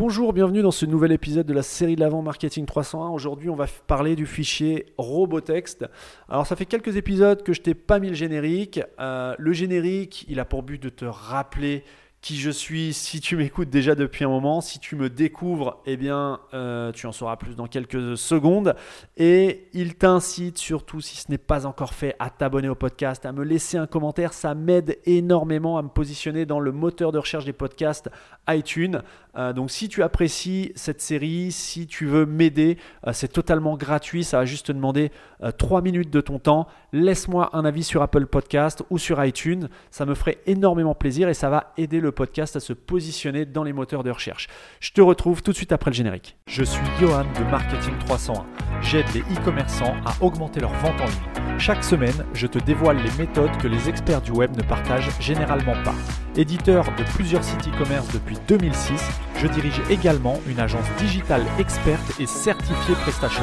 Bonjour, bienvenue dans ce nouvel épisode de la série de l'avant Marketing 301. Aujourd'hui, on va parler du fichier Robotext. Alors, ça fait quelques épisodes que je t'ai pas mis le générique. Euh, le générique, il a pour but de te rappeler qui je suis si tu m'écoutes déjà depuis un moment. Si tu me découvres, eh bien, euh, tu en sauras plus dans quelques secondes. Et il t'incite surtout, si ce n'est pas encore fait, à t'abonner au podcast, à me laisser un commentaire. Ça m'aide énormément à me positionner dans le moteur de recherche des podcasts iTunes. Euh, donc, si tu apprécies cette série, si tu veux m'aider, euh, c'est totalement gratuit. Ça va juste te demander 3 minutes de ton temps. Laisse-moi un avis sur Apple Podcast ou sur iTunes. Ça me ferait énormément plaisir et ça va aider le podcast à se positionner dans les moteurs de recherche. Je te retrouve tout de suite après le générique. Je suis Johan de Marketing 301. J'aide les e-commerçants à augmenter leur vente en ligne. Chaque semaine, je te dévoile les méthodes que les experts du web ne partagent généralement pas. Éditeur de plusieurs sites e-commerce depuis 2006, je dirige également une agence digitale experte et certifiée PrestaShop.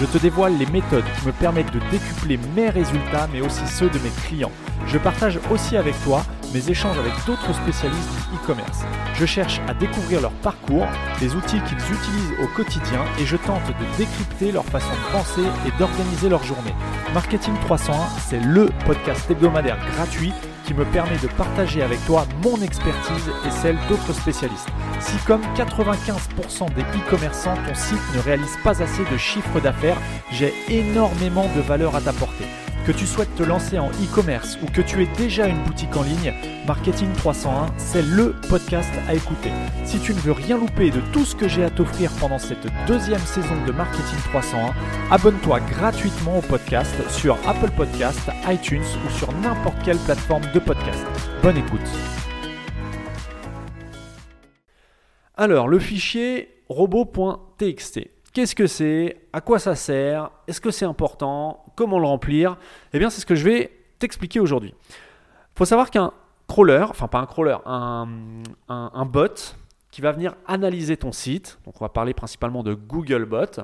Je te dévoile les méthodes qui me permettent de décupler mes résultats mais aussi ceux de mes clients. Je partage aussi avec toi mes échanges avec d'autres spécialistes du e-commerce. Je cherche à découvrir leur parcours, les outils qu'ils utilisent au quotidien et je tente de décrypter leur façon de penser et d'organiser leur journée. Marketing 301, c'est le podcast hebdomadaire gratuit qui me permet de partager avec toi mon expertise et celle d'autres spécialistes. Si comme 95% des e-commerçants, ton site ne réalise pas assez de chiffre d'affaires, j'ai énormément de valeur à t'apporter. Que tu souhaites te lancer en e-commerce ou que tu aies déjà une boutique en ligne, Marketing 301, c'est le podcast à écouter. Si tu ne veux rien louper de tout ce que j'ai à t'offrir pendant cette deuxième saison de Marketing 301, abonne-toi gratuitement au podcast sur Apple Podcast, iTunes ou sur n'importe quelle plateforme de podcast. Bonne écoute. Alors, le fichier robot.txt. Qu'est-ce que c'est? À quoi ça sert? Est-ce que c'est important? Comment le remplir? Eh bien, c'est ce que je vais t'expliquer aujourd'hui. Il faut savoir qu'un crawler, enfin pas un crawler, un, bot qui va venir analyser ton site, donc on va parler principalement de Googlebot,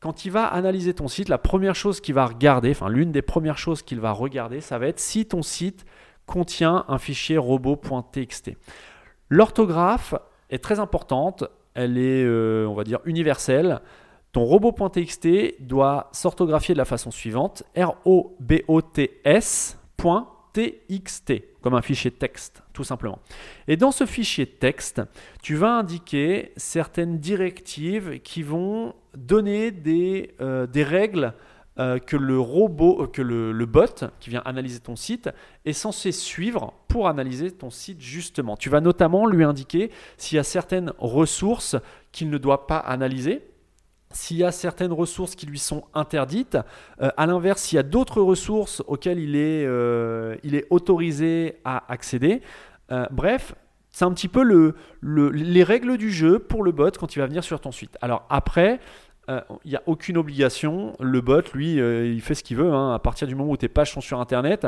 quand il va analyser ton site, la première chose qu'il va regarder, enfin l'une des premières choses qu'il va regarder, ça va être si ton site contient un fichier robot.txt. L'orthographe est très importante, elle est, euh, on va dire, universelle. Ton robot.txt doit s'orthographier de la façon suivante R-O-B-O-T-S.txt, comme un fichier texte, tout simplement. Et dans ce fichier texte, tu vas indiquer certaines directives qui vont donner des, euh, règles euh, que le robot, que le, bot qui vient analyser ton site est censé suivre pour analyser ton site justement. Tu vas notamment lui indiquer s'il y a certaines ressources qu'il ne doit pas analyser s'il y a certaines ressources qui lui sont interdites. Euh, à l'inverse, s'il y a d'autres ressources auxquelles il est, euh, il est autorisé à accéder. Euh, bref, c'est un petit peu le, les règles du jeu pour le bot quand il va venir sur ton site. Alors après, il n'y a aucune obligation. Le bot, lui, il fait ce qu'il veut. Hein. À partir du moment où tes pages sont sur Internet,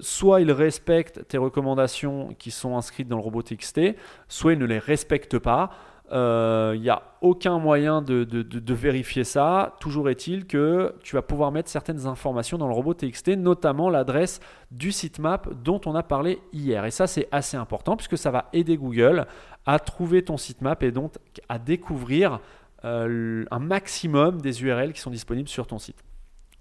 soit il respecte tes recommandations qui sont inscrites dans le robot TXT, soit il ne les respecte pas. Il euh, n'y a aucun moyen de, vérifier ça. Toujours est-il que tu vas pouvoir mettre certaines informations dans le robot TXT, notamment l'adresse du sitemap dont on a parlé hier. Et ça, c'est assez important puisque ça va aider Google à trouver ton sitemap et donc à découvrir euh, un maximum des URL qui sont disponibles sur ton site.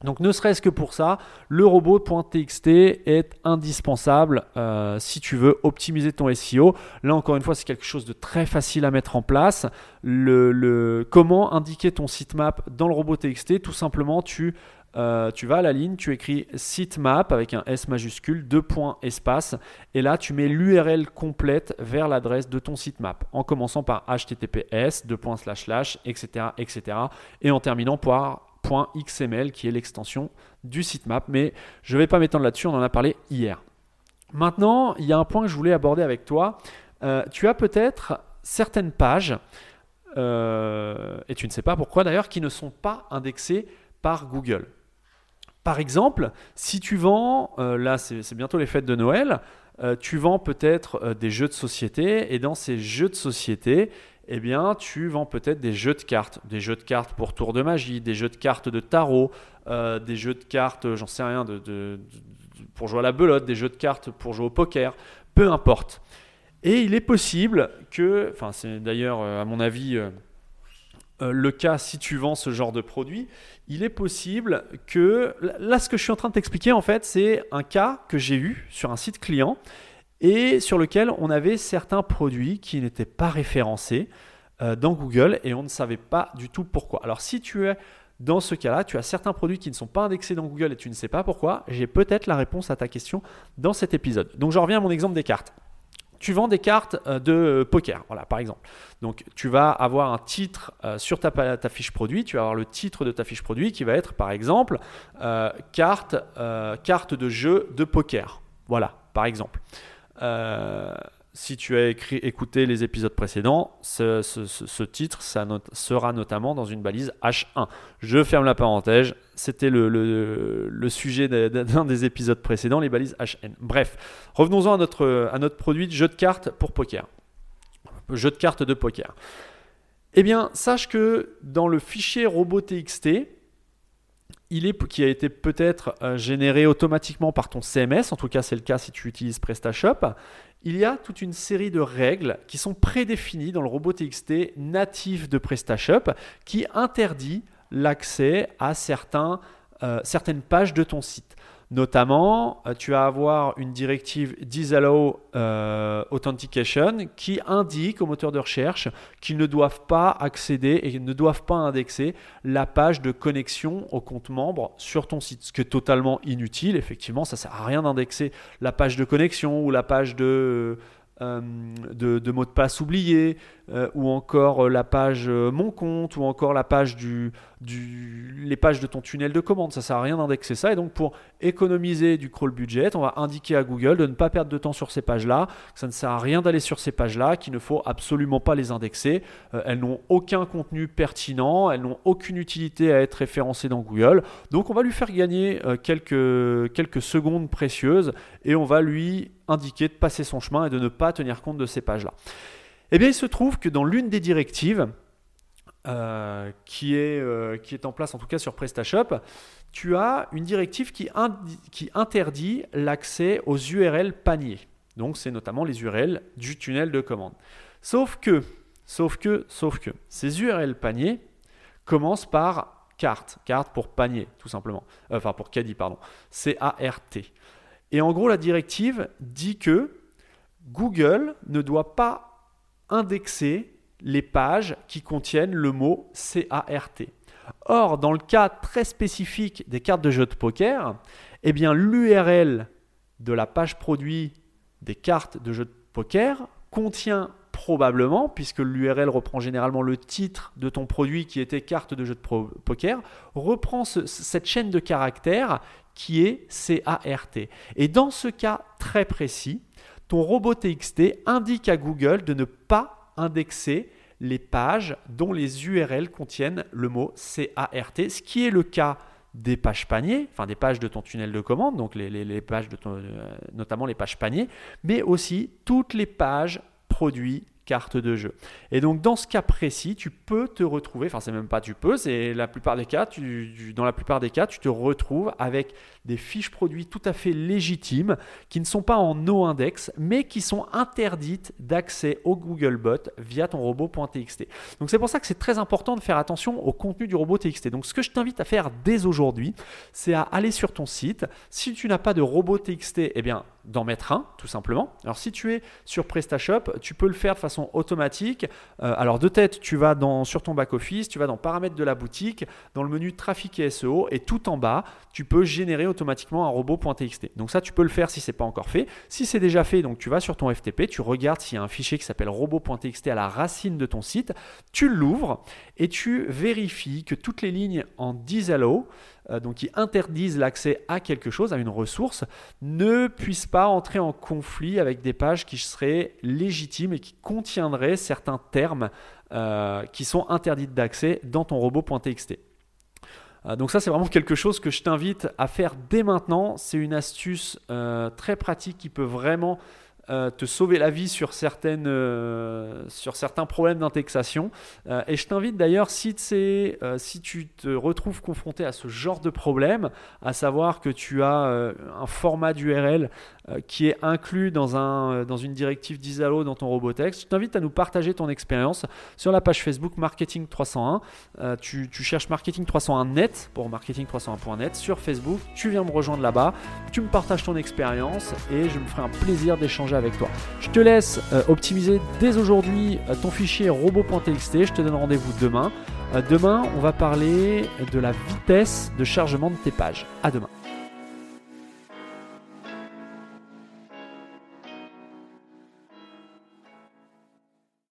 Donc ne serait-ce que pour ça, le robot.txt est indispensable euh, si tu veux optimiser ton SEO. Là encore une fois, c'est quelque chose de très facile à mettre en place. Comment indiquer ton sitemap dans le robot.txt Tout simplement, tu, euh, tu vas à la ligne, tu écris sitemap avec un S majuscule, deux points espace, et là tu mets l'URL complète vers l'adresse de ton sitemap, en commençant par https, deux points slash slash, etc., etc., et en terminant par .xml qui est l'extension du sitemap. Mais je ne vais pas m'étendre là-dessus, on en a parlé hier. Maintenant, il y a un point que je voulais aborder avec toi. Euh, tu as peut-être certaines pages, euh, et tu ne sais pas pourquoi d'ailleurs, qui ne sont pas indexées par Google. Par exemple, si tu vends, euh, là c'est bientôt les fêtes de Noël, tu vends peut-être des jeux de société, et dans ces jeux de société, eh bien, tu vends peut-être des jeux de cartes, des jeux de cartes pour tour de magie, des jeux de cartes de tarot, euh, des jeux de cartes, j'en sais rien, pour jouer à la belote, des jeux de cartes pour jouer au poker, peu importe. Et il est possible que, enfin c'est d'ailleurs à mon avis le cas si tu vends ce genre de produit, il est possible que, là ce que je suis en train de t'expliquer en fait, c'est un cas que j'ai eu sur un site client et sur lequel on avait certains produits qui n'étaient pas référencés euh, dans Google et on ne savait pas du tout pourquoi. Alors si tu es dans ce cas-là, tu as certains produits qui ne sont pas indexés dans Google et tu ne sais pas pourquoi, j'ai peut-être la réponse à ta question dans cet épisode. Donc je reviens à mon exemple des cartes. Tu vends des cartes euh, de poker, voilà, par exemple. Donc, tu vas avoir un titre euh, sur ta, ta, fiche produit. Tu vas avoir le titre de ta fiche produit qui va être, par exemple, carte, de jeu de poker. Voilà, par exemple. Euh, si tu as écouté les épisodes précédents, ce, titre sera notamment dans une balise H1. Je ferme la parenthèse, c'était le, sujet d'un des épisodes précédents, les balises HN. Bref, revenons-en à notre, produit de jeu de cartes pour poker. Jeu de cartes de poker. Eh bien, sache que dans le fichier robot.txt, il qui a été peut-être euh, généré automatiquement par ton CMS, en tout cas c'est le cas si tu utilises PrestaShop, il y a toute une série de règles qui sont prédéfinies dans le robot TXT natif de PrestaShop qui interdit l'accès à euh, certaines pages de ton site. Notamment, euh, tu vas avoir une directive Disallow euh, Authentication qui indique aux moteurs de recherche qu'ils ne doivent pas accéder et ne doivent pas indexer la page de connexion au compte membre sur ton site. Ce qui est totalement inutile, effectivement, ça ne sert à rien d'indexer la page de connexion ou la page de de, mots de passe oubliés, euh, ou encore euh, la page Mon compte, ou encore la page du, du, les pages de ton tunnel de commande. Ça sert à rien d'indexer ça. Et donc pour économiser du crawl budget, on va indiquer à Google de ne pas perdre de temps sur ces pages-là, que ça ne sert à rien d'aller sur ces pages-là, qu'il ne faut absolument pas les indexer. elles n'ont aucun contenu pertinent, elles n'ont aucune utilité à être référencées dans Google. Donc on va lui faire gagner quelques, quelques secondes précieuses et on va lui indiquer de passer son chemin et de ne pas tenir compte de ces pages-là. Eh bien, il se trouve que dans l'une des directives euh, qui, est, euh, qui est en place, en tout cas sur PrestaShop, tu as une directive qui, qui interdit l'accès aux URL paniers. Donc, c'est notamment les URL du tunnel de commande. Sauf que, sauf que, sauf que, ces URL paniers commencent par carte, carte pour panier, tout simplement. Euh, enfin, pour caddie, pardon. C-A-R-T. Et en gros, la directive dit que Google ne doit pas indexer les pages qui contiennent le mot CART. Or, dans le cas très spécifique des cartes de jeu de poker, eh bien l'URL de la page produit des cartes de jeu de poker contient probablement, puisque l'URL reprend généralement le titre de ton produit qui était carte de jeu de poker, reprend cette chaîne de caractères qui est CART. Et dans ce cas très précis, ton robot TXT indique à Google de ne pas indexer les pages dont les URL contiennent le mot CART, ce qui est le cas des pages paniers, enfin des pages de ton tunnel de commande, donc les, pages de ton, euh, notamment les pages paniers, mais aussi toutes les pages produits carte de jeu. Et donc dans ce cas précis, tu peux te retrouver, enfin c'est même pas tu peux, c'est la plupart des cas, tu, dans la plupart des cas, tu te retrouves avec des fiches produits tout à fait légitimes qui ne sont pas en no-index, mais qui sont interdites d'accès au Googlebot via ton robot.txt. Donc c'est pour ça que c'est très important de faire attention au contenu du robot TXT. Donc ce que je t'invite à faire dès aujourd'hui, c'est à aller sur ton site. Si tu n'as pas de robot TXT, eh bien d'en mettre un, tout simplement. Alors si tu es sur PrestaShop, tu peux le faire de façon automatique. Euh, alors de tête, tu vas sur ton back-office, tu vas dans paramètres de la boutique, dans le menu trafic et SEO, et tout en bas, tu peux générer automatiquement un robot.txt. Donc ça, tu peux le faire si ce n'est pas encore fait. Si c'est déjà fait, donc tu vas sur ton FTP, tu regardes s'il y a un fichier qui s'appelle robot.txt à la racine de ton site, tu l'ouvres et tu vérifies que toutes les lignes en disallow euh, donc qui interdisent l'accès à quelque chose, à une ressource, ne puissent pas entrer en conflit avec des pages qui seraient légitimes et qui contiendraient certains termes euh, qui sont interdits d'accès dans ton robot.txt. Euh, donc ça c'est vraiment quelque chose que je t'invite à faire dès maintenant. C'est une astuce très pratique qui peut vraiment te sauver la vie sur, certaines, sur certains problèmes d'indexation. et je t'invite d'ailleurs, si, si tu te retrouves confronté à ce genre de problème, à savoir que tu as un format d'URL qui est inclus dans, un, dans une directive d'Isalo dans ton Robotex, je t'invite à nous partager ton expérience sur la page Facebook Marketing 301. tu, tu cherches Marketing 301 net pour marketing301.net sur Facebook. Tu viens me rejoindre là-bas, tu me partages ton expérience et je me ferai un plaisir d'échanger avec toi. Je te laisse euh, optimiser dès aujourd'hui euh, ton fichier robot.txt. Je te donne rendez-vous demain. Euh, demain, on va parler de la vitesse de chargement de tes pages. À demain.